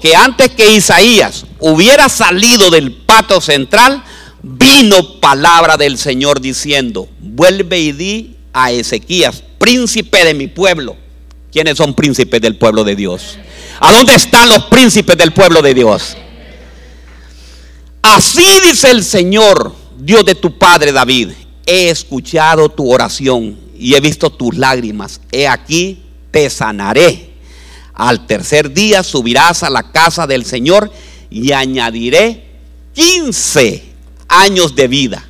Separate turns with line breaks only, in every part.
que antes que Isaías hubiera salido del pato central, vino palabra del Señor diciendo, vuelve y di a Ezequías, príncipe de mi pueblo. ¿Quiénes son príncipes del pueblo de Dios? ¿A dónde están los príncipes del pueblo de Dios? Así dice el Señor, Dios de tu padre David, he escuchado tu oración y he visto tus lágrimas. He aquí, te sanaré. Al tercer día subirás a la casa del Señor y añadiré 15 años de vida.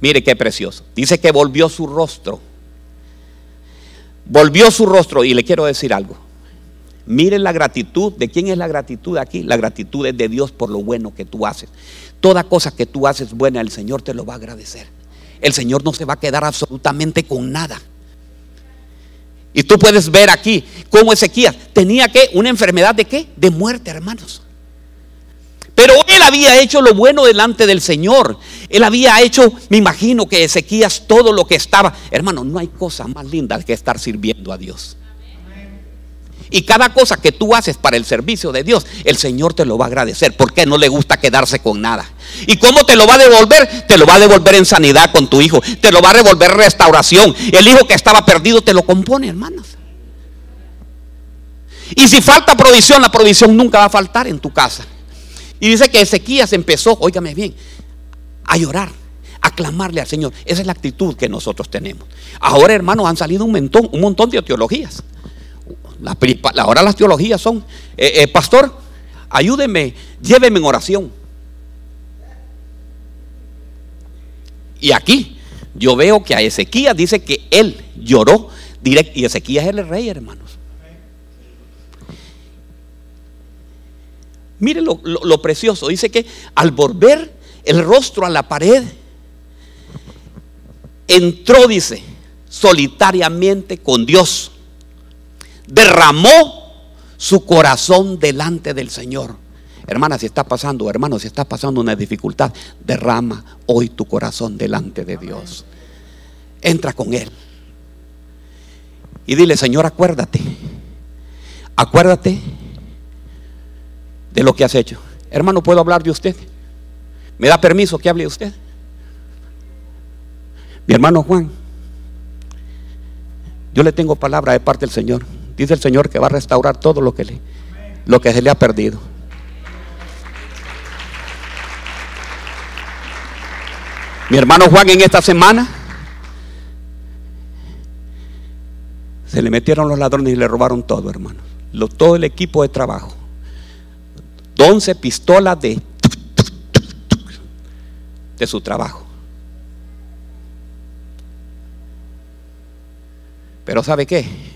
Mire qué precioso. Dice que volvió su rostro. Volvió su rostro y le quiero decir algo. Mire la gratitud. ¿De quién es la gratitud aquí? La gratitud es de Dios por lo bueno que tú haces. Toda cosa que tú haces buena, el Señor te lo va a agradecer. El Señor no se va a quedar absolutamente con nada. Y tú puedes ver aquí cómo Ezequías tenía que una enfermedad de qué? De muerte, hermanos. Pero él había hecho lo bueno delante del Señor. Él había hecho, me imagino que Ezequías todo lo que estaba. Hermano, no hay cosa más linda que estar sirviendo a Dios. Y cada cosa que tú haces para el servicio de Dios, el Señor te lo va a agradecer porque no le gusta quedarse con nada. ¿Y cómo te lo va a devolver? Te lo va a devolver en sanidad con tu hijo. Te lo va a devolver restauración. El hijo que estaba perdido te lo compone, hermanos. Y si falta provisión, la provisión nunca va a faltar en tu casa. Y dice que Ezequías empezó, óigame bien, a llorar, a clamarle al Señor. Esa es la actitud que nosotros tenemos. Ahora, hermanos, han salido un montón, un montón de teologías. Ahora las teologías son, eh, eh, pastor, ayúdeme, lléveme en oración. Y aquí yo veo que a Ezequías dice que él lloró. Y Ezequías es el rey, hermanos. Mire lo, precioso. Dice que al volver el rostro a la pared, entró, dice, solitariamente con Dios. Derramó su corazón delante del Señor. Hermana, si está pasando, hermano, si está pasando una dificultad, derrama hoy tu corazón delante de Dios. Entra con Él. Y dile, Señor, acuérdate. Acuérdate de lo que has hecho. Hermano, ¿puedo hablar de usted? ¿Me da permiso que hable de usted? Mi hermano Juan, yo le tengo palabra de parte del Señor. Dice el Señor que va a restaurar todo lo que, le, lo que se le ha perdido. Mi hermano Juan en esta semana se le metieron los ladrones y le robaron todo, hermano. todo el equipo de trabajo. 11 pistolas de, de su trabajo. Pero ¿sabe qué?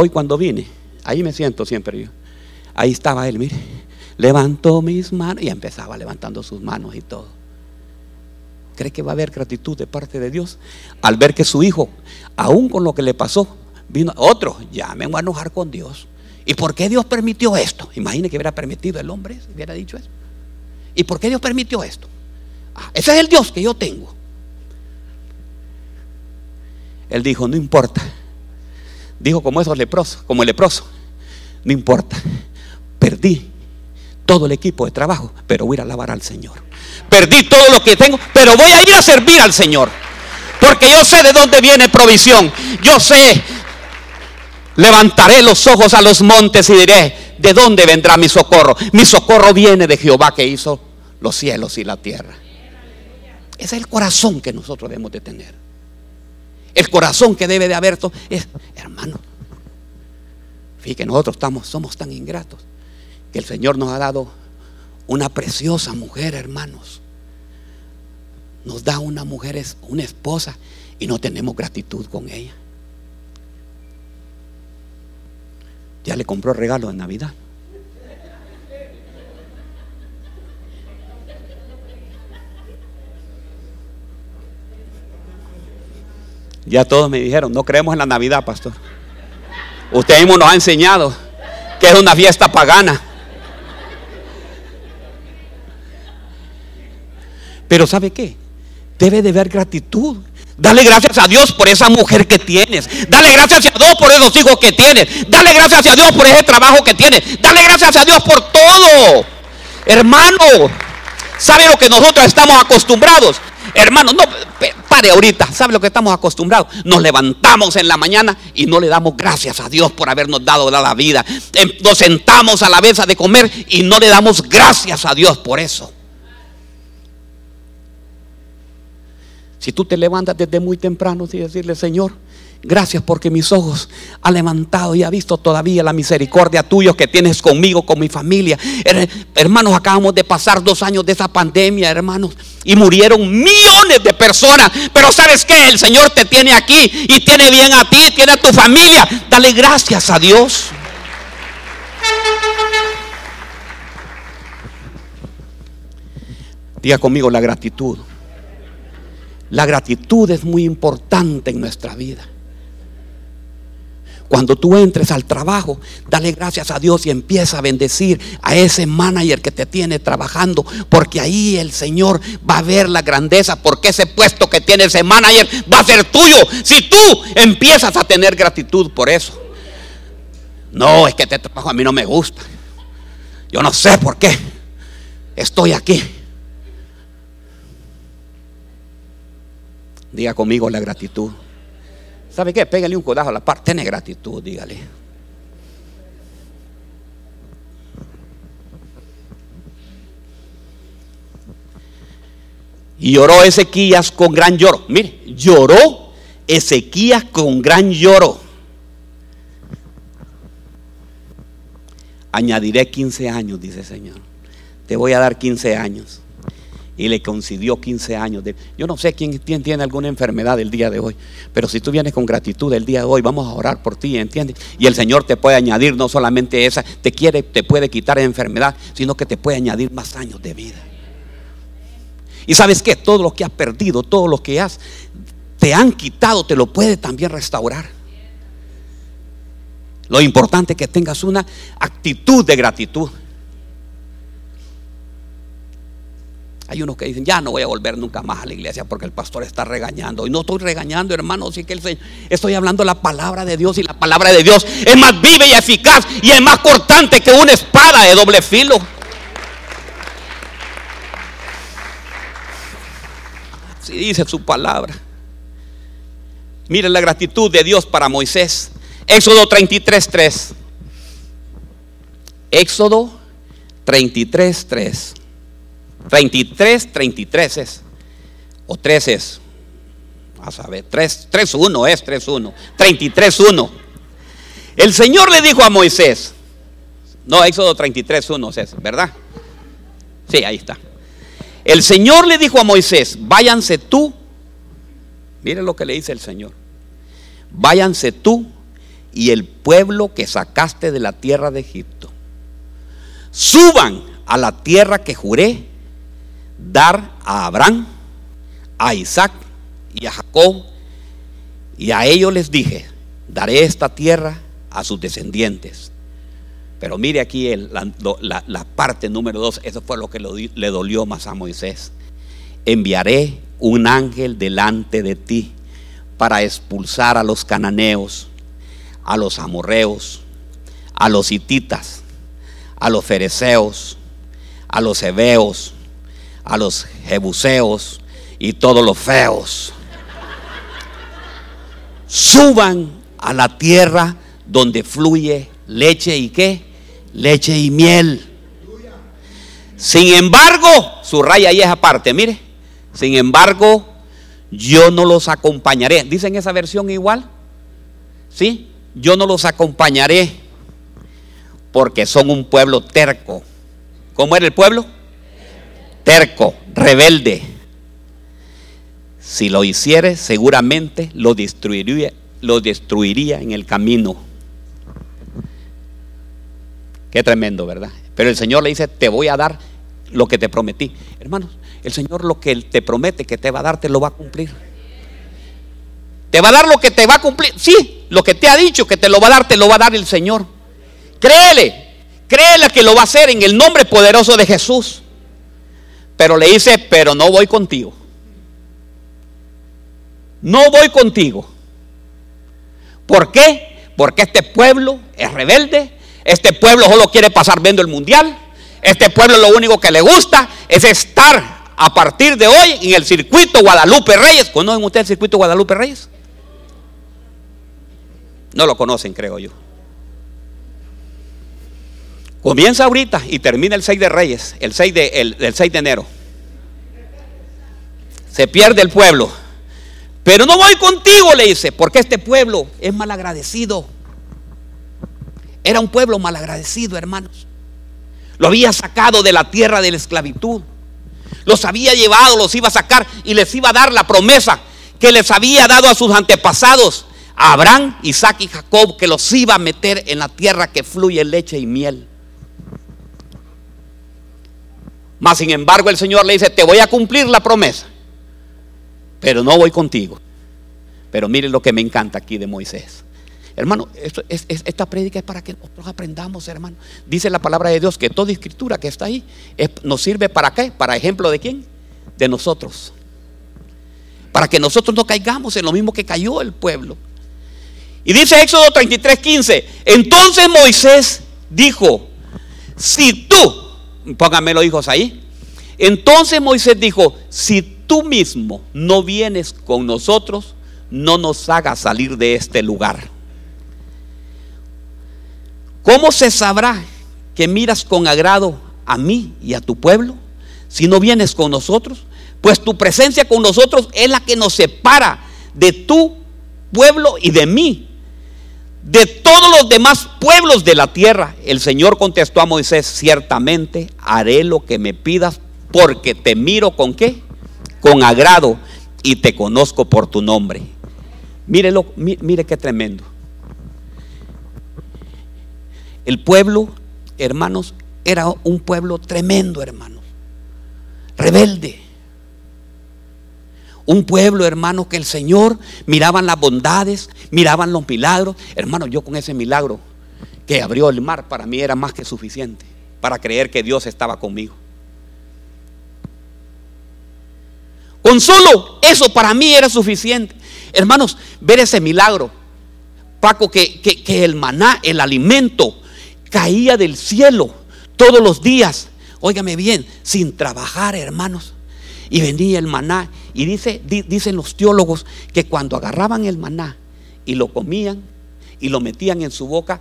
Hoy cuando vine, ahí me siento siempre yo. Ahí estaba él, mire. Levantó mis manos y empezaba levantando sus manos y todo. ¿Cree que va a haber gratitud de parte de Dios? Al ver que su hijo, aún con lo que le pasó, vino otro, ya me voy a enojar con Dios. ¿Y por qué Dios permitió esto? Imagine que hubiera permitido el hombre, hubiera dicho eso. ¿Y por qué Dios permitió esto? Ah, ese es el Dios que yo tengo. Él dijo, no importa. Dijo como esos leprosos, como el leproso. No importa. Perdí todo el equipo de trabajo, pero voy a ir a alabar al Señor. Perdí todo lo que tengo, pero voy a ir a servir al Señor. Porque yo sé de dónde viene provisión. Yo sé Levantaré los ojos a los montes y diré, ¿de dónde vendrá mi socorro? Mi socorro viene de Jehová que hizo los cielos y la tierra. Ese es el corazón que nosotros debemos de tener. El corazón que debe de haber es, hermano, fíjate, nosotros estamos, somos tan ingratos que el Señor nos ha dado una preciosa mujer, hermanos. Nos da una mujer, una esposa, y no tenemos gratitud con ella. Ya le compró regalo de Navidad. Ya todos me dijeron, no creemos en la Navidad, pastor. Usted mismo nos ha enseñado que es una fiesta pagana. Pero ¿sabe qué? Debe de haber gratitud Dale gracias a Dios por esa mujer que tienes. Dale gracias a Dios por esos hijos que tienes. Dale gracias a Dios por ese trabajo que tienes. Dale gracias a Dios por todo. Hermano, ¿sabe lo que nosotros estamos acostumbrados? Hermano, no, pare ahorita. ¿Sabe lo que estamos acostumbrados? Nos levantamos en la mañana y no le damos gracias a Dios por habernos dado la vida. Em, nos sentamos a la mesa de comer y no le damos gracias a Dios por eso. Si tú te levantas desde muy temprano y decirle, Señor, gracias porque mis ojos han levantado y ha visto todavía la misericordia tuya que tienes conmigo, con mi familia. Hermanos, acabamos de pasar dos años de esa pandemia, hermanos, y murieron millones de personas. Pero sabes que el Señor te tiene aquí y tiene bien a ti, tiene a tu familia. Dale gracias a Dios. Diga conmigo la gratitud. La gratitud es muy importante en nuestra vida. Cuando tú entres al trabajo, dale gracias a Dios y empieza a bendecir a ese manager que te tiene trabajando, porque ahí el Señor va a ver la grandeza, porque ese puesto que tiene ese manager va a ser tuyo. Si tú empiezas a tener gratitud por eso. No, es que este trabajo a mí no me gusta. Yo no sé por qué. Estoy aquí. Diga conmigo la gratitud. ¿Sabe qué? Pégale un codazo a la parte. Tiene gratitud, dígale. Y lloró Ezequías con gran lloro. Mire, lloró Ezequías con gran lloro. Añadiré 15 años, dice el Señor. Te voy a dar 15 años y le concedió 15 años. De, yo no sé quién, tiene alguna enfermedad el día de hoy, pero si tú vienes con gratitud el día de hoy, vamos a orar por ti, ¿entiendes? Y el Señor te puede añadir no solamente esa, te quiere, te puede quitar enfermedad, sino que te puede añadir más años de vida. Y sabes que todo lo que has perdido, todo lo que has, te han quitado, te lo puede también restaurar. Lo importante es que tengas una actitud de gratitud. Hay unos que dicen, ya no voy a volver nunca más a la iglesia porque el pastor está regañando. Y no estoy regañando, hermano, sí que el estoy hablando la palabra de Dios y la palabra de Dios es más viva y eficaz y es más cortante que una espada de doble filo. Así dice su palabra. Miren la gratitud de Dios para Moisés. Éxodo 33, 3. Éxodo 33, 3. 33, 33 es. O 3 es. A saber, 3, 3, 1 es 3, 1. 33, 1. El Señor le dijo a Moisés. No, Éxodo 33, 1 es, ¿verdad? Sí, ahí está. El Señor le dijo a Moisés, váyanse tú. Mire lo que le dice el Señor. Váyanse tú y el pueblo que sacaste de la tierra de Egipto. Suban a la tierra que juré dar a Abraham, a Isaac y a Jacob. Y a ellos les dije, daré esta tierra a sus descendientes. Pero mire aquí la, parte número dos, eso fue lo que le dolió más a Moisés. Enviaré un ángel delante de ti para expulsar a los cananeos, a los amorreos, a los hititas, a los fereceos, a los heveos, a los jebuseos y todos los feos. Suban a la tierra donde fluye leche y qué? Leche y miel. Sin embargo, su raya ahí es aparte, mire. Sin embargo, yo no los acompañaré. ¿Dicen esa versión igual? ¿Sí? Yo no los acompañaré porque son un pueblo terco. ¿Cómo era el pueblo? Terco, rebelde. Si lo hiciere, seguramente lo destruiría, lo destruiría en el camino. Qué tremendo, ¿verdad? Pero el Señor le dice, te voy a dar lo que te prometí. Hermanos, el Señor lo que te promete que te va a dar, te lo va a cumplir. Te va a dar lo que te va a cumplir. Sí, lo que te ha dicho que te lo va a dar, te lo va a dar el Señor. Créele, créele que lo va a hacer en el nombre poderoso de Jesús. Pero le dice, pero no voy contigo. no voy contigo. ¿Por qué? Porque este pueblo es rebelde, este pueblo solo quiere pasar viendo el mundial, este pueblo lo único que le gusta es estar a partir de hoy en el circuito Guadalupe Reyes. ¿Conocen ustedes el circuito Guadalupe Reyes? No lo conocen, creo yo. Comienza ahorita y termina el 6 de Reyes, el 6 de, el, 6 de enero. Se pierde el pueblo. Pero no voy contigo, le dice, porque este pueblo es malagradecido. Era un pueblo malagradecido, hermanos. Lo había sacado de la tierra de la esclavitud. Los había llevado, los iba a sacar y les iba a dar la promesa que les había dado a sus antepasados, Abraham, Isaac y Jacob, que los iba a meter en la tierra que fluye leche y miel. Mas sin embargo el Señor le dice, te voy a cumplir la promesa, pero no voy contigo. Pero miren lo que me encanta aquí de Moisés. Hermano, esta prédica es para que nosotros aprendamos, hermano. Dice la palabra de Dios que toda escritura que está ahí nos sirve para qué? Para ejemplo de quién? De nosotros. Para que nosotros no caigamos en lo mismo que cayó el pueblo. Y dice Éxodo 33, 15. Entonces Moisés dijo, si tú Pónganme los hijos ahí. Entonces Moisés dijo, si tú mismo no vienes con nosotros, no nos hagas salir de este lugar. ¿Cómo se sabrá que miras con agrado a mí y a tu pueblo si no vienes con nosotros? Pues tu presencia con nosotros es la que nos separa de tu pueblo y de mí de todos los demás pueblos de la tierra. El Señor contestó a Moisés, ciertamente haré lo que me pidas porque te miro con qué? Con agrado y te conozco por tu nombre. Mírelo, mire qué tremendo. El pueblo, hermanos, era un pueblo tremendo, hermanos. Rebelde un pueblo, hermano, que el Señor miraban las bondades, miraban los milagros. Hermano, yo con ese milagro que abrió el mar, para mí era más que suficiente para creer que Dios estaba conmigo. Con solo eso para mí era suficiente. Hermanos, ver ese milagro. Paco, que, que, el maná, el alimento, caía del cielo todos los días. Óigame bien, sin trabajar, hermanos. Y venía el maná y dice, dicen los teólogos que cuando agarraban el maná y lo comían y lo metían en su boca,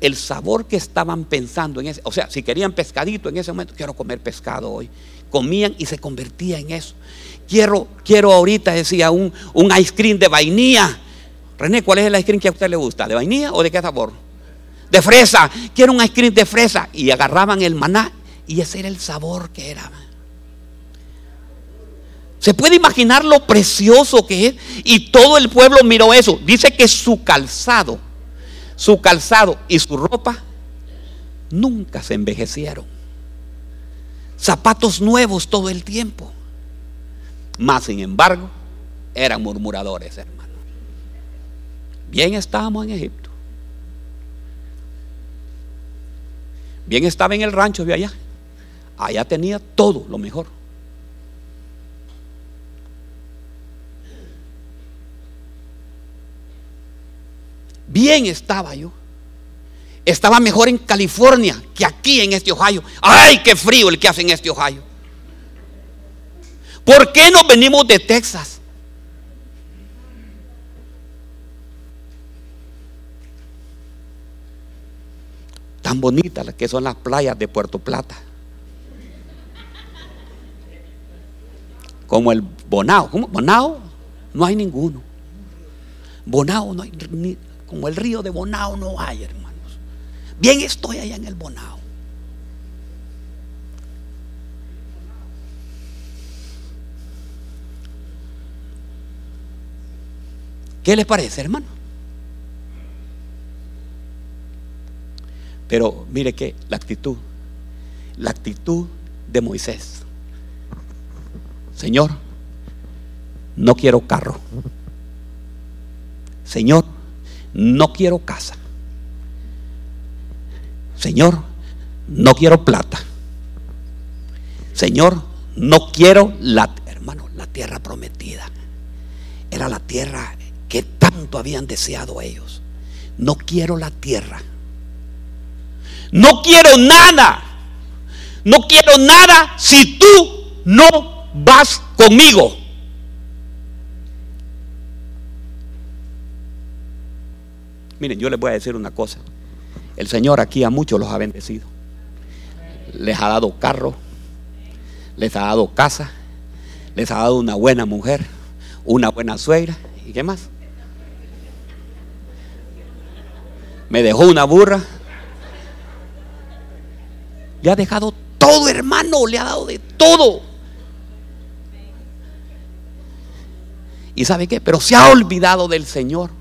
el sabor que estaban pensando en ese, o sea, si querían pescadito en ese momento, quiero comer pescado hoy. Comían y se convertía en eso. Quiero, quiero ahorita, decía, un, un ice cream de vainilla. René, ¿cuál es el ice cream que a usted le gusta? ¿De vainilla o de qué sabor? De fresa. Quiero un ice cream de fresa. Y agarraban el maná y ese era el sabor que era. Se puede imaginar lo precioso que es. Y todo el pueblo miró eso. Dice que su calzado, su calzado y su ropa nunca se envejecieron. Zapatos nuevos todo el tiempo. Más sin embargo, eran murmuradores, hermano. Bien estábamos en Egipto. Bien estaba en el rancho de allá. Allá tenía todo lo mejor. Bien estaba yo. Estaba mejor en California que aquí en este Ohio. ¡Ay, qué frío el que hace en este Ohio! ¿Por qué nos venimos de Texas? Tan bonitas que son las playas de Puerto Plata. Como el Bonao. ¿Cómo? Bonao no hay ninguno. Bonao no hay ni, como el río de Bonao no hay, hermanos. Bien estoy allá en el Bonao. ¿Qué les parece, hermano? Pero mire que la actitud, la actitud de Moisés. Señor, no quiero carro. Señor, no quiero casa. Señor, no quiero plata. Señor, no quiero la, hermano, la tierra prometida. era la tierra que tanto habían deseado ellos. No quiero la tierra. No quiero nada. No quiero nada si tú no vas conmigo. Miren, yo les voy a decir una cosa. El Señor aquí a muchos los ha bendecido. Les ha dado carro, les ha dado casa, les ha dado una buena mujer, una buena suegra. ¿Y qué más? Me dejó una burra. Le ha dejado todo, hermano, le ha dado de todo. ¿Y sabe qué? Pero se ha olvidado del Señor.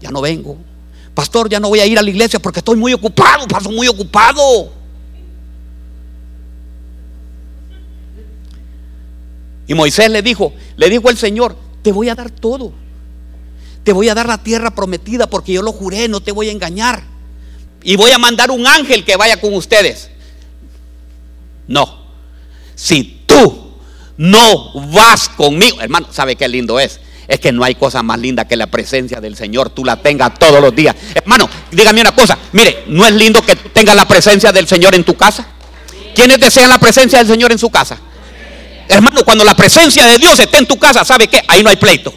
Ya no vengo. Pastor, ya no voy a ir a la iglesia porque estoy muy ocupado, paso muy ocupado. Y Moisés le dijo, le dijo el Señor, te voy a dar todo. Te voy a dar la tierra prometida porque yo lo juré, no te voy a engañar. Y voy a mandar un ángel que vaya con ustedes. No. Si tú no vas conmigo, hermano, ¿sabe qué lindo es? Es que no hay cosa más linda que la presencia del Señor. Tú la tengas todos los días. Hermano, dígame una cosa. Mire, ¿no es lindo que tú tengas la presencia del Señor en tu casa? ¿Quiénes desean la presencia del Señor en su casa? Hermano, cuando la presencia de Dios está en tu casa, ¿sabe qué? Ahí no hay pleito.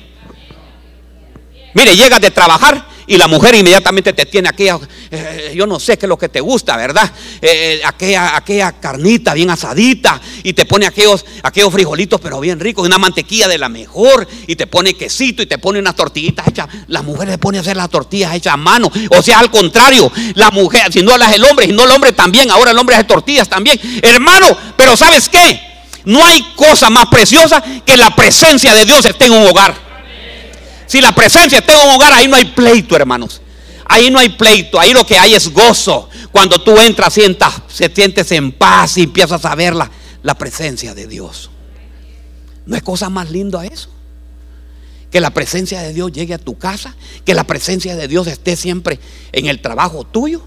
Mire, llegas de trabajar y la mujer inmediatamente te tiene aquella, eh, yo no sé qué es lo que te gusta, ¿verdad? Eh, aquella, aquella carnita bien asadita y te pone aquellos, aquellos frijolitos pero bien ricos, una mantequilla de la mejor y te pone quesito y te pone unas tortillitas hechas. La mujer le pone a hacer las tortillas hechas a mano. O sea, al contrario, la mujer, si no las el hombre, si no el hombre también, ahora el hombre hace tortillas también. Hermano, pero ¿sabes qué? No hay cosa más preciosa que la presencia de Dios esté en un hogar. Si la presencia está en un hogar, ahí no hay pleito, hermanos. Ahí no hay pleito, ahí lo que hay es gozo. Cuando tú entras, sientas, se sientes en paz y empiezas a ver la, la presencia de Dios. ¿No hay cosa más linda eso? Que la presencia de Dios llegue a tu casa, que la presencia de Dios esté siempre en el trabajo tuyo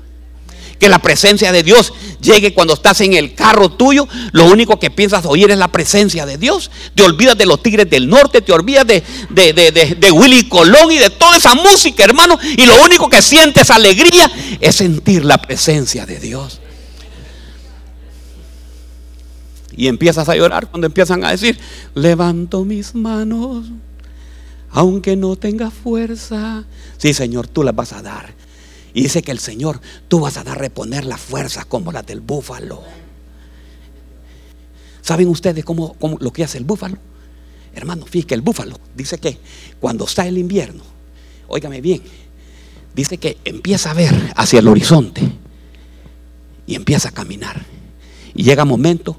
que la presencia de Dios llegue cuando estás en el carro tuyo. Lo único que piensas oír es la presencia de Dios. Te olvidas de los Tigres del Norte, te olvidas de, de, Willy Colón y de toda esa música, hermano. Y lo único que sientes alegría es sentir la presencia de Dios. Y empiezas a llorar cuando empiezan a decir, levanto mis manos, aunque no tenga fuerza. Sí, Señor, tú las vas a dar. Y dice que el Señor, tú vas a dar reponer la fuerza como la del búfalo. ¿Saben ustedes cómo, lo que hace el búfalo? Hermano, fíjense el búfalo dice que cuando está el invierno, óigame bien, dice que empieza a ver hacia el horizonte y empieza a caminar. Y llega momento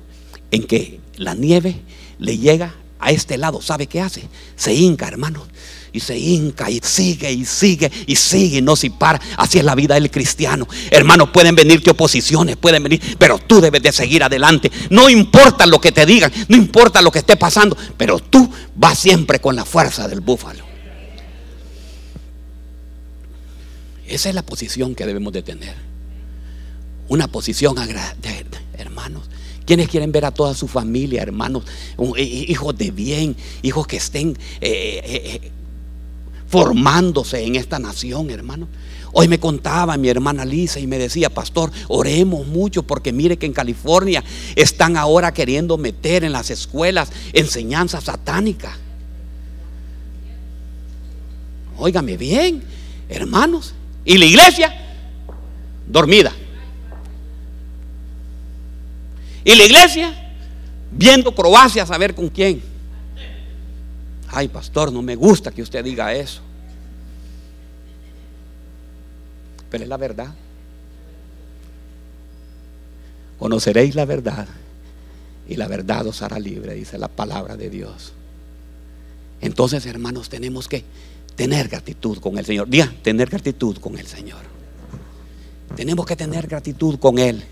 en que la nieve le llega a este lado. ¿Sabe qué hace? Se hinca, hermano y se hinca y sigue y sigue y sigue y no se para. Así es la vida del cristiano. Hermanos, pueden venirte oposiciones, pueden venir, pero tú debes de seguir adelante. No importa lo que te digan, no importa lo que esté pasando, pero tú vas siempre con la fuerza del búfalo. Esa es la posición que debemos de tener. Una posición agradable, hermanos. Quienes quieren ver a toda su familia, hermanos, hijos de bien, hijos que estén eh, eh, eh, formándose en esta nación, hermano. Hoy me contaba mi hermana Lisa y me decía, pastor, oremos mucho porque mire que en California están ahora queriendo meter en las escuelas enseñanza satánica. Óigame bien, hermanos. Y la iglesia, dormida. Y la iglesia, viendo Croacia a saber con quién ay pastor, no me gusta que usted diga eso. Pero es la verdad. Conoceréis la verdad y la verdad os hará libre, dice la palabra de Dios. Entonces, hermanos, tenemos que tener gratitud con el Señor. Diga, tener gratitud con el Señor. Tenemos que tener gratitud con Él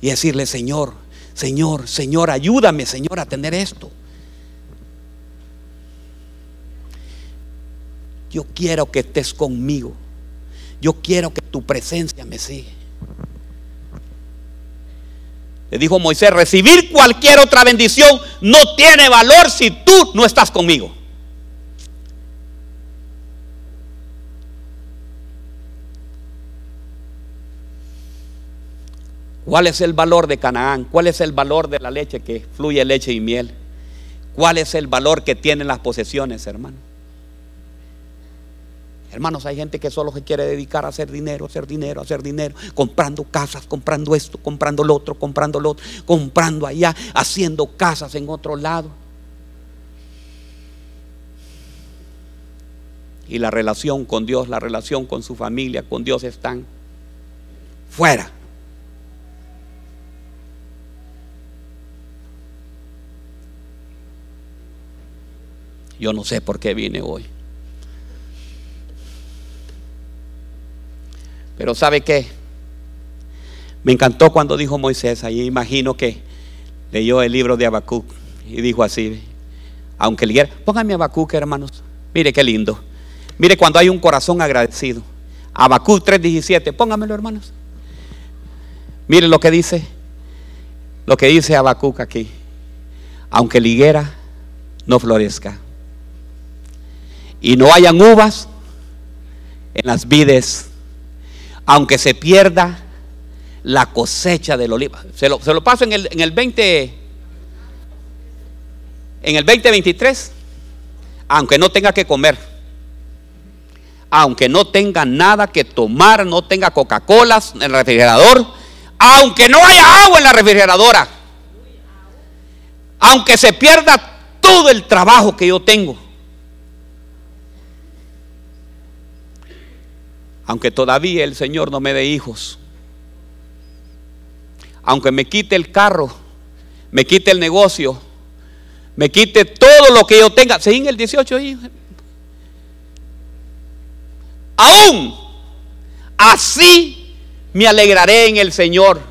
y decirle, Señor, Señor, Señor, ayúdame, Señor, a tener esto. yo quiero que estés conmigo. Yo quiero que tu presencia me siga. Le dijo Moisés, recibir cualquier otra bendición no tiene valor si tú no estás conmigo. ¿Cuál es el valor de Canaán? ¿Cuál es el valor de la leche que fluye leche y miel? ¿Cuál es el valor que tienen las posesiones, hermano? Hermanos, hay gente que solo se quiere dedicar a hacer dinero, hacer dinero, hacer dinero, comprando casas, comprando esto, comprando lo otro, comprando lo otro, comprando allá, haciendo casas en otro lado. Y la relación con Dios, la relación con su familia, con Dios están fuera. Yo no sé por qué vine hoy. Pero ¿sabe qué? Me encantó cuando dijo Moisés, ahí imagino que leyó el libro de Habacuc y dijo así, aunque leyera, póngame Habacuc hermanos, mire qué lindo. Mire cuando hay un corazón agradecido. Habacuc 3:17, póngamelo hermanos. Mire lo que dice, lo que dice Habacuc aquí. Aunque la higuera no florezca y no hayan uvas en las vides, aunque se pierda la cosecha del oliva. Se lo, se lo paso en el, en el 20, en el 2023, aunque no tenga que comer, aunque no tenga nada que tomar, no tenga Coca-Cola en el refrigerador, aunque no haya agua en la refrigeradora, aunque se pierda todo el trabajo que yo tengo aunque todavía el Señor no me dé hijos, aunque me quite el carro, me quite el negocio, me quite todo lo que yo tenga, en el 18 hijos, aún así me alegraré en el Señor,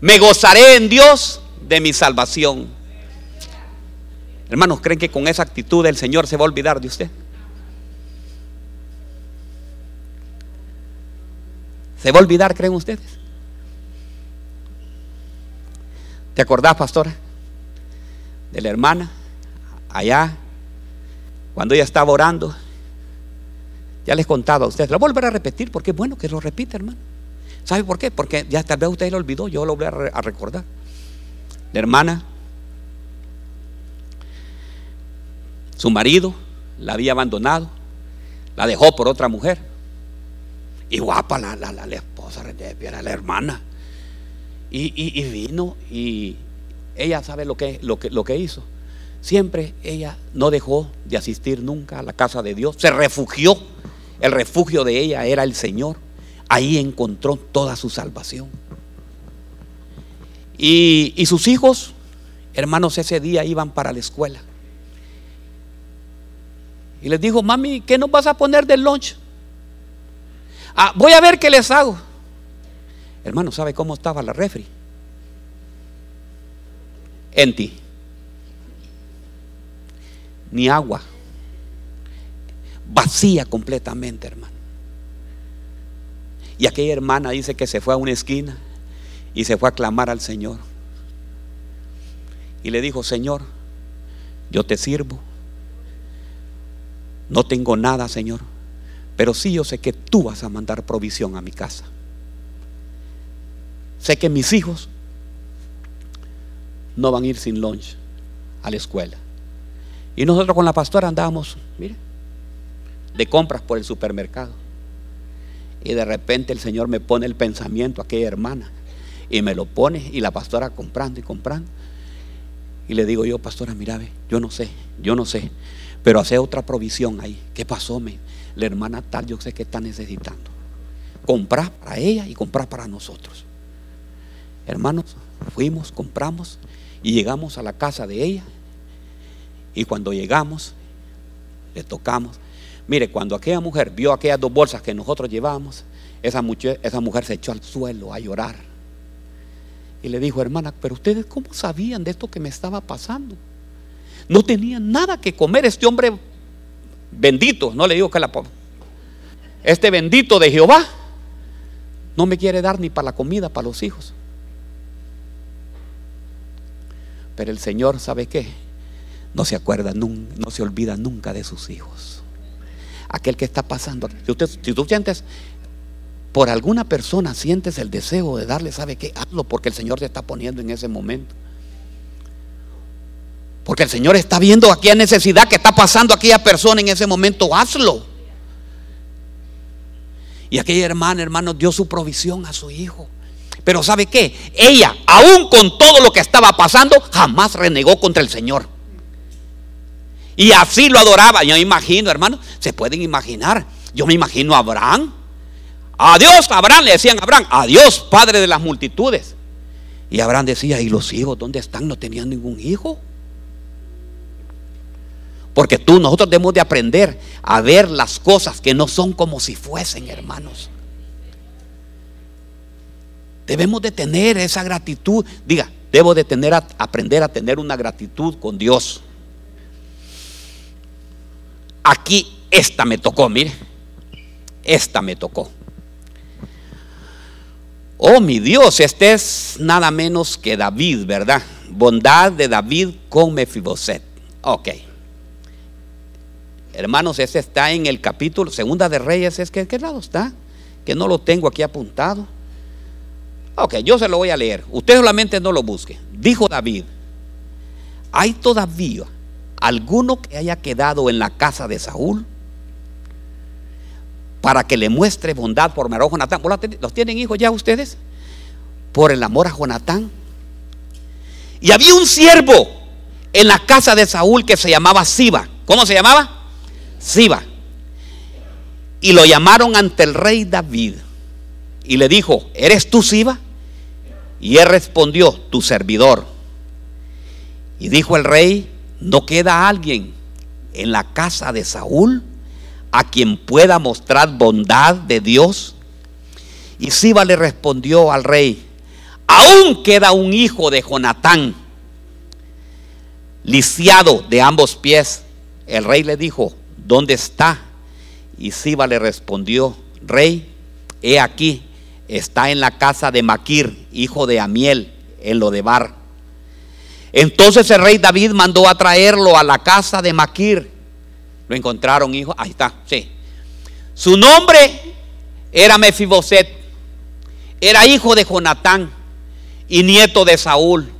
me gozaré en Dios de mi salvación. Hermanos, ¿creen que con esa actitud el Señor se va a olvidar de usted? ¿Se va a olvidar, creen ustedes? ¿Te acordás, pastora? De la hermana, allá, cuando ella estaba orando. Ya les contaba a ustedes. Lo voy a repetir porque es bueno que lo repita, hermano. ¿Sabe por qué? Porque ya tal vez usted lo olvidó, yo lo voy a recordar. La hermana, su marido la había abandonado, la dejó por otra mujer. Y guapa la, la, la, esposa, era la hermana. Y, vino y ella sabe lo que, lo, que, lo que hizo. Siempre ella no dejó de asistir nunca a la casa de Dios. Se refugió. El refugio de ella era el Señor. Ahí encontró toda su salvación. Y, y sus hijos, hermanos, ese día iban para la escuela. Y les dijo, mami, ¿qué nos vas a poner del lunch? Ah, voy a ver qué les hago. Hermano, ¿sabe cómo estaba la refri? En ti. Ni agua. Vacía completamente, hermano. Y aquella hermana dice que se fue a una esquina y se fue a clamar al Señor. Y le dijo, Señor, yo te sirvo. No tengo nada, Señor pero sí yo sé que tú vas a mandar provisión a mi casa. Sé que mis hijos no van a ir sin lunch a la escuela. Y nosotros con la pastora andábamos, mire, de compras por el supermercado. Y de repente el Señor me pone el pensamiento a aquella hermana. Y me lo pone y la pastora comprando y comprando. Y le digo yo, pastora, mira, yo no sé, yo no sé. Pero hace otra provisión ahí. ¿Qué pasó? Me? La hermana tal yo sé que está necesitando. Comprar para ella y comprar para nosotros. Hermanos, fuimos, compramos y llegamos a la casa de ella. Y cuando llegamos, le tocamos. Mire, cuando aquella mujer vio aquellas dos bolsas que nosotros llevábamos, esa esa mujer se echó al suelo a llorar. Y le dijo, hermana, pero ustedes cómo sabían de esto que me estaba pasando? No tenían nada que comer. Este hombre bendito, no le digo que la este bendito de Jehová no me quiere dar ni para la comida para los hijos. Pero el Señor, ¿sabe qué? No se acuerda, no se olvida nunca de sus hijos. Aquel que está pasando. Si, usted, si tú sientes por alguna persona sientes el deseo de darle, ¿sabe qué? Hazlo porque el Señor te está poniendo en ese momento. Porque el Señor está viendo aquella necesidad que está pasando aquella persona en ese momento, hazlo. Y aquella hermana, hermano, dio su provisión a su hijo. Pero ¿sabe qué? Ella, aún con todo lo que estaba pasando, jamás renegó contra el Señor. Y así lo adoraba. Yo me imagino, hermano, se pueden imaginar. Yo me imagino a Abraham. Adiós, Abraham, le decían a Abraham, adiós, padre de las multitudes. Y Abraham decía, ¿y los hijos dónde están? No tenían ningún hijo. Porque tú, nosotros debemos de aprender a ver las cosas que no son como si fuesen, hermanos. Debemos de tener esa gratitud. Diga, debo de tener aprender a tener una gratitud con Dios. Aquí esta me tocó, mire. Esta me tocó. Oh, mi Dios, este es nada menos que David, ¿verdad? Bondad de David con Mefiboset. Ok. Hermanos, ese está en el capítulo, segunda de Reyes, ¿es que, ¿en qué lado está? Que no lo tengo aquí apuntado. Ok, yo se lo voy a leer. Usted solamente no lo busque. Dijo David, hay todavía alguno que haya quedado en la casa de Saúl para que le muestre bondad por amor a Jonatán. ¿Los tienen hijos ya ustedes? Por el amor a Jonatán. Y había un siervo en la casa de Saúl que se llamaba Siba. ¿Cómo se llamaba? Siba. Y lo llamaron ante el rey David. Y le dijo, ¿eres tú Siba? Y él respondió, tu servidor. Y dijo el rey, ¿no queda alguien en la casa de Saúl a quien pueda mostrar bondad de Dios? Y Siba le respondió al rey, aún queda un hijo de Jonatán, lisiado de ambos pies. El rey le dijo, ¿dónde está? Y Siba le respondió, rey, he aquí, está en la casa de Maquir, hijo de Amiel, en lo de Bar. Entonces el rey David mandó a traerlo a la casa de Maquir. Lo encontraron, hijo. Ahí está, sí. Su nombre era Mefiboset. Era hijo de Jonatán y nieto de Saúl.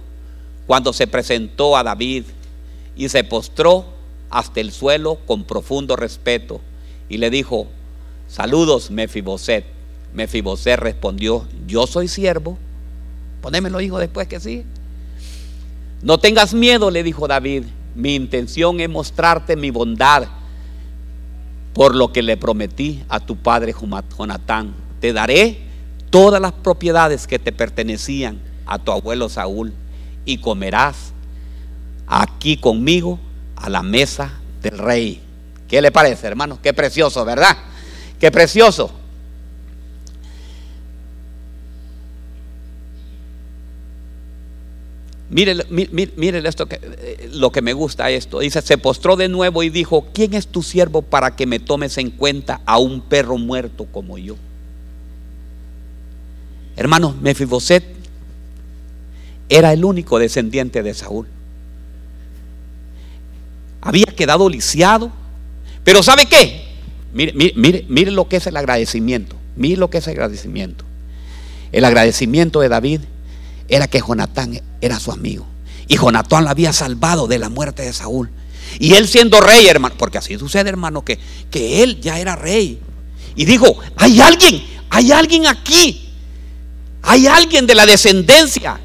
Cuando se presentó a David y se postró hasta el suelo con profundo respeto y le dijo, saludos Mefiboset. Mefiboset respondió, yo soy siervo. Ponémelo hijo después que sí. No tengas miedo, le dijo David. Mi intención es mostrarte mi bondad por lo que le prometí a tu padre Jonatán. Te daré todas las propiedades que te pertenecían a tu abuelo Saúl y comerás aquí conmigo a la mesa del rey. ¿Qué le parece, hermano? Qué precioso, ¿verdad? Qué precioso. Miren, esto que, eh, lo que me gusta esto. Dice, se postró de nuevo y dijo, ¿quién es tu siervo para que me tomes en cuenta a un perro muerto como yo? Hermano, Mefiboset era el único descendiente de Saúl. Había quedado lisiado. Pero ¿sabe qué? Mire, mire, mire lo que es el agradecimiento. Mire lo que es el agradecimiento. El agradecimiento de David era que Jonatán era su amigo. Y Jonatán lo había salvado de la muerte de Saúl. Y él siendo rey, hermano, porque así sucede, hermano, que, que él ya era rey. Y dijo, hay alguien, hay alguien aquí. Hay alguien de la descendencia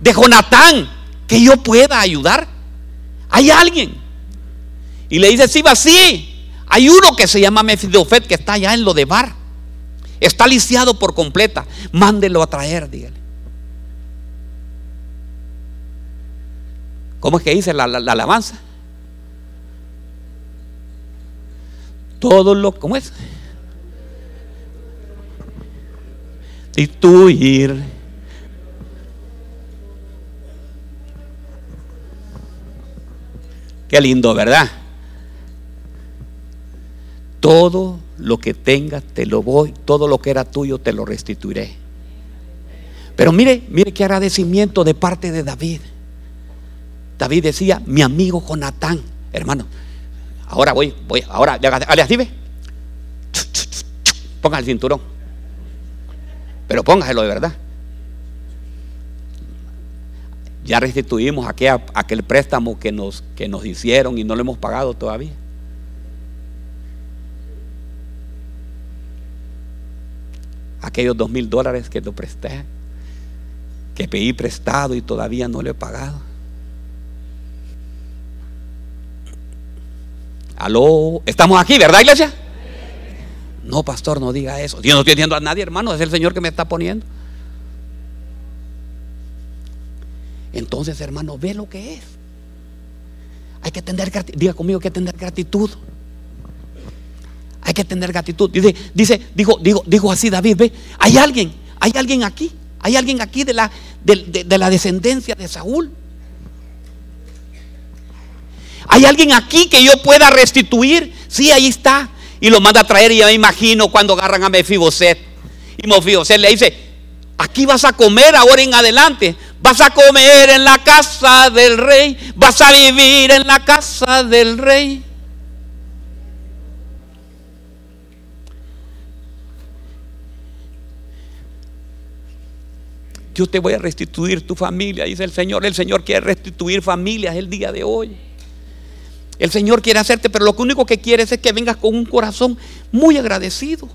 de Jonatán que yo pueda ayudar. Hay alguien. Y le dice, sí, va, sí. Hay uno que se llama Mefidofet que está allá en lo de Bar. Está lisiado por completa. Mándelo a traer, dígale. ¿Cómo es que dice la, alabanza? Todo lo, ¿cómo es? ir Qué lindo, ¿verdad? Todo lo que tengas te lo voy, todo lo que era tuyo te lo restituiré. Pero mire, mire qué agradecimiento de parte de David. David decía, mi amigo Jonatán, hermano, ahora voy, voy, ahora, alias, dime. Ponga el cinturón. Pero póngaselo de verdad. Ya restituimos aquel, préstamo que nos, que nos hicieron y no lo hemos pagado todavía. Aquellos dos mil dólares que lo presté, que pedí prestado y todavía no lo he pagado. Aló, estamos aquí, ¿verdad, iglesia? No, pastor, no diga eso. Yo no estoy diciendo a nadie, hermano, es el Señor que me está poniendo. Entonces, hermano, ve lo que es. Hay que tener gratitud. Diga conmigo que tener gratitud. Hay que tener gratitud. Dice, dice, dijo, digo, digo así David, ve, hay alguien, hay alguien aquí, hay alguien aquí de la, de la descendencia de Saúl. Hay alguien aquí que yo pueda restituir. Sí, ahí está. Y lo manda a traer y ya me imagino cuando agarran a Mefiboset. Y Mefiboset le dice, aquí vas a comer ahora en adelante. Vas a comer en la casa del rey. Vas a vivir en la casa del rey. Yo te voy a restituir tu familia, dice el Señor. El Señor quiere restituir familias el día de hoy. El Señor quiere hacerte, pero lo único que quiere es que vengas con un corazón muy agradecido.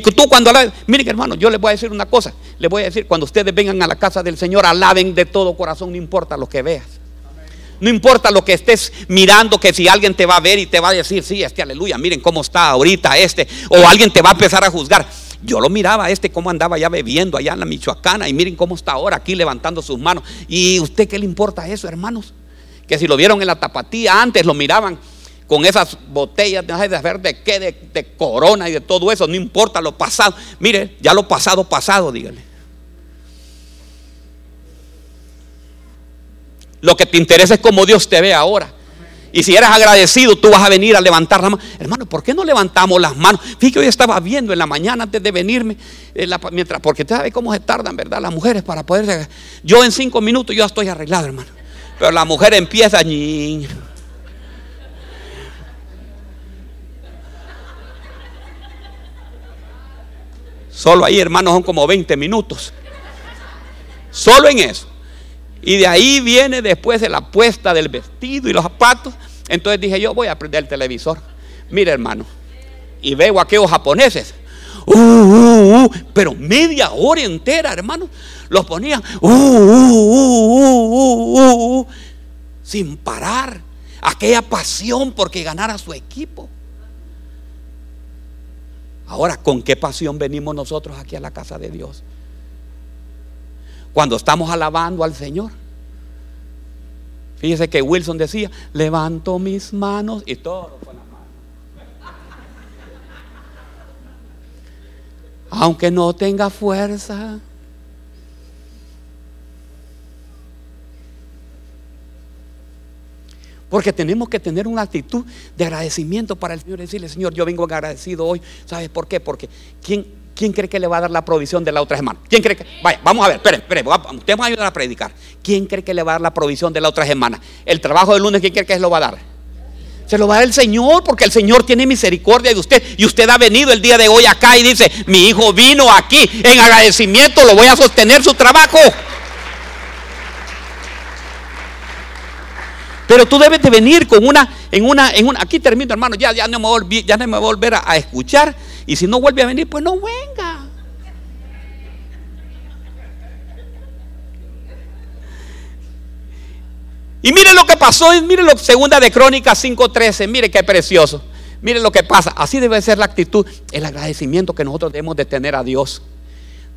Que tú cuando alabes, miren hermano, yo les voy a decir una cosa, les voy a decir, cuando ustedes vengan a la casa del Señor, alaben de todo corazón, no importa lo que veas. No importa lo que estés mirando, que si alguien te va a ver y te va a decir, sí, este aleluya, miren cómo está ahorita este, o alguien te va a empezar a juzgar. Yo lo miraba este cómo andaba ya bebiendo allá en la Michoacana y miren cómo está ahora aquí levantando sus manos. ¿Y usted qué le importa eso, hermanos? que si lo vieron en la tapatía antes lo miraban con esas botellas de ver de qué, de, corona y de todo eso, no importa lo pasado. Mire, ya lo pasado, pasado, dígale. Lo que te interesa es cómo Dios te ve ahora. Y si eres agradecido, tú vas a venir a levantar la mano. Hermano, ¿por qué no levantamos las manos? Fíjate, hoy estaba viendo en la mañana antes de venirme, eh, mientras, porque usted sabe cómo se tardan, ¿verdad? Las mujeres para poder. Yo en cinco minutos yo estoy arreglado, hermano. Pero la mujer empieza a Solo ahí, hermanos, son como 20 minutos. Solo en eso. Y de ahí viene después de la puesta del vestido y los zapatos. Entonces dije yo voy a prender el televisor. Mire hermano. Y veo a aquellos japoneses. Uh, uh, uh, pero media hora entera, hermano los ponían sin parar. Aquella pasión porque ganara su equipo. Ahora, ¿con qué pasión venimos nosotros aquí a la casa de Dios? Cuando estamos alabando al Señor. Fíjese que Wilson decía, levanto mis manos y todo con la mano. Aunque no tenga fuerza. Porque tenemos que tener una actitud de agradecimiento para el Señor y decirle, Señor, yo vengo agradecido hoy. ¿Sabes por qué? Porque ¿quién, ¿quién cree que le va a dar la provisión de la otra semana? ¿Quién cree que? Vaya, vamos a ver, espere, espere, usted va a ayudar a predicar. ¿Quién cree que le va a dar la provisión de la otra semana? El trabajo del lunes, ¿quién cree que se lo va a dar? Se lo va a dar el Señor porque el Señor tiene misericordia de usted. Y usted ha venido el día de hoy acá y dice, mi hijo vino aquí en agradecimiento, lo voy a sostener su trabajo. Pero tú debes de venir con una, en una, en una, aquí termino hermano, ya, ya, no, me voy, ya no me voy a volver a, escuchar. Y si no vuelve a venir, pues no venga. Y mire lo que pasó, mire lo segunda de Crónicas 5:13, mire qué precioso. Mire lo que pasa, así debe ser la actitud, el agradecimiento que nosotros debemos de tener a Dios.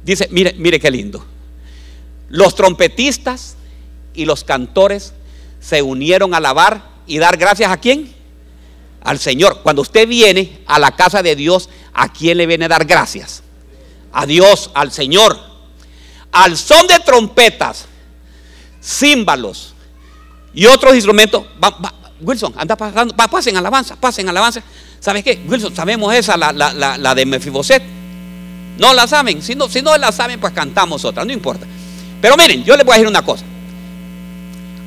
Dice, mire, mire qué lindo. Los trompetistas y los cantores se unieron a alabar y dar gracias a quién? Al Señor. Cuando usted viene a la casa de Dios, ¿a quién le viene a dar gracias? A Dios, al Señor. Al son de trompetas, címbalos y otros instrumentos. Wilson, anda pasando, pasen alabanza, pasen alabanza. ¿Sabes qué? Wilson, sabemos esa, la, la, de Mefiboset. No la saben. Si no, si no la saben, pues cantamos otra, no importa. Pero miren, yo les voy a decir una cosa.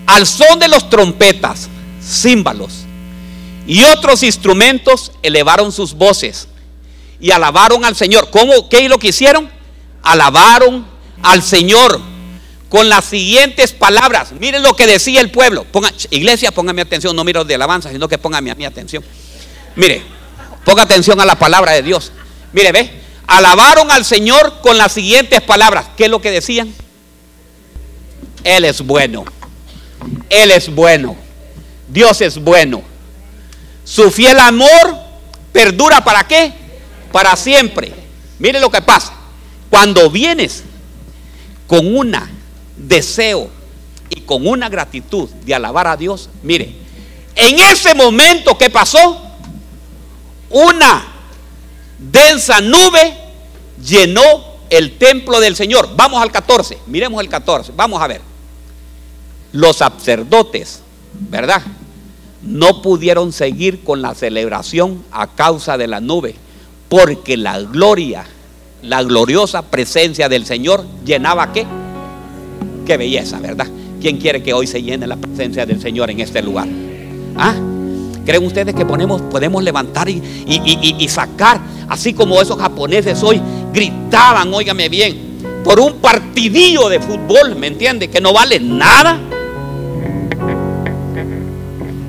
Al son de los trompetas, címbalos y otros instrumentos elevaron sus voces y alabaron al Señor. ¿Cómo? ¿Qué lo que hicieron? Alabaron al Señor con las siguientes palabras. Miren lo que decía el pueblo. Ponga, iglesia, póngame atención, no miro de alabanza, sino que póngame mi atención. Mire, ponga atención a la palabra de Dios. Mire, ve, alabaron al Señor con las siguientes palabras. ¿Qué es lo que decían? Él es bueno. Él es bueno. Dios es bueno. Su fiel amor perdura para qué? Para siempre. Mire lo que pasa. Cuando vienes con un deseo y con una gratitud de alabar a Dios, mire, en ese momento que pasó, una densa nube llenó el templo del Señor. Vamos al 14, miremos el 14, vamos a ver. Los sacerdotes, ¿verdad? No pudieron seguir con la celebración a causa de la nube, porque la gloria, la gloriosa presencia del Señor llenaba qué? Qué belleza, ¿verdad? ¿Quién quiere que hoy se llene la presencia del Señor en este lugar? ¿Ah? ¿Creen ustedes que ponemos, podemos levantar y, y, sacar, así como esos japoneses hoy gritaban, óigame bien, por un partidillo de fútbol, ¿me entiende? Que no vale nada.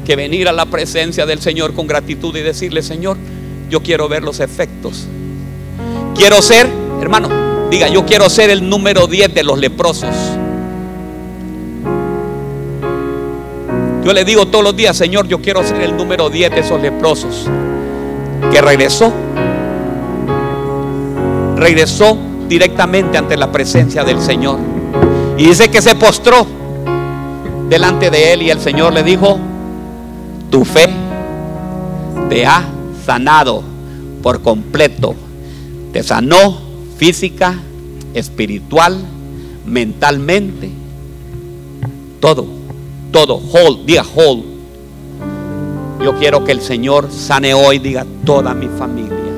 Que venir a la presencia del Señor con gratitud y decirle, Señor, yo quiero ver los efectos. Quiero ser, hermano, diga, yo quiero ser el número 10 de los leprosos. Yo le digo todos los días, Señor, yo quiero ser el número 10 de esos leprosos. Que regresó. Regresó directamente ante la presencia del Señor. Y dice que se postró delante de él y el Señor le dijo, tu fe te ha sanado por completo. Te sanó física, espiritual, mentalmente, todo todo, whole, diga whole. Yo quiero que el Señor sane hoy, diga toda mi familia.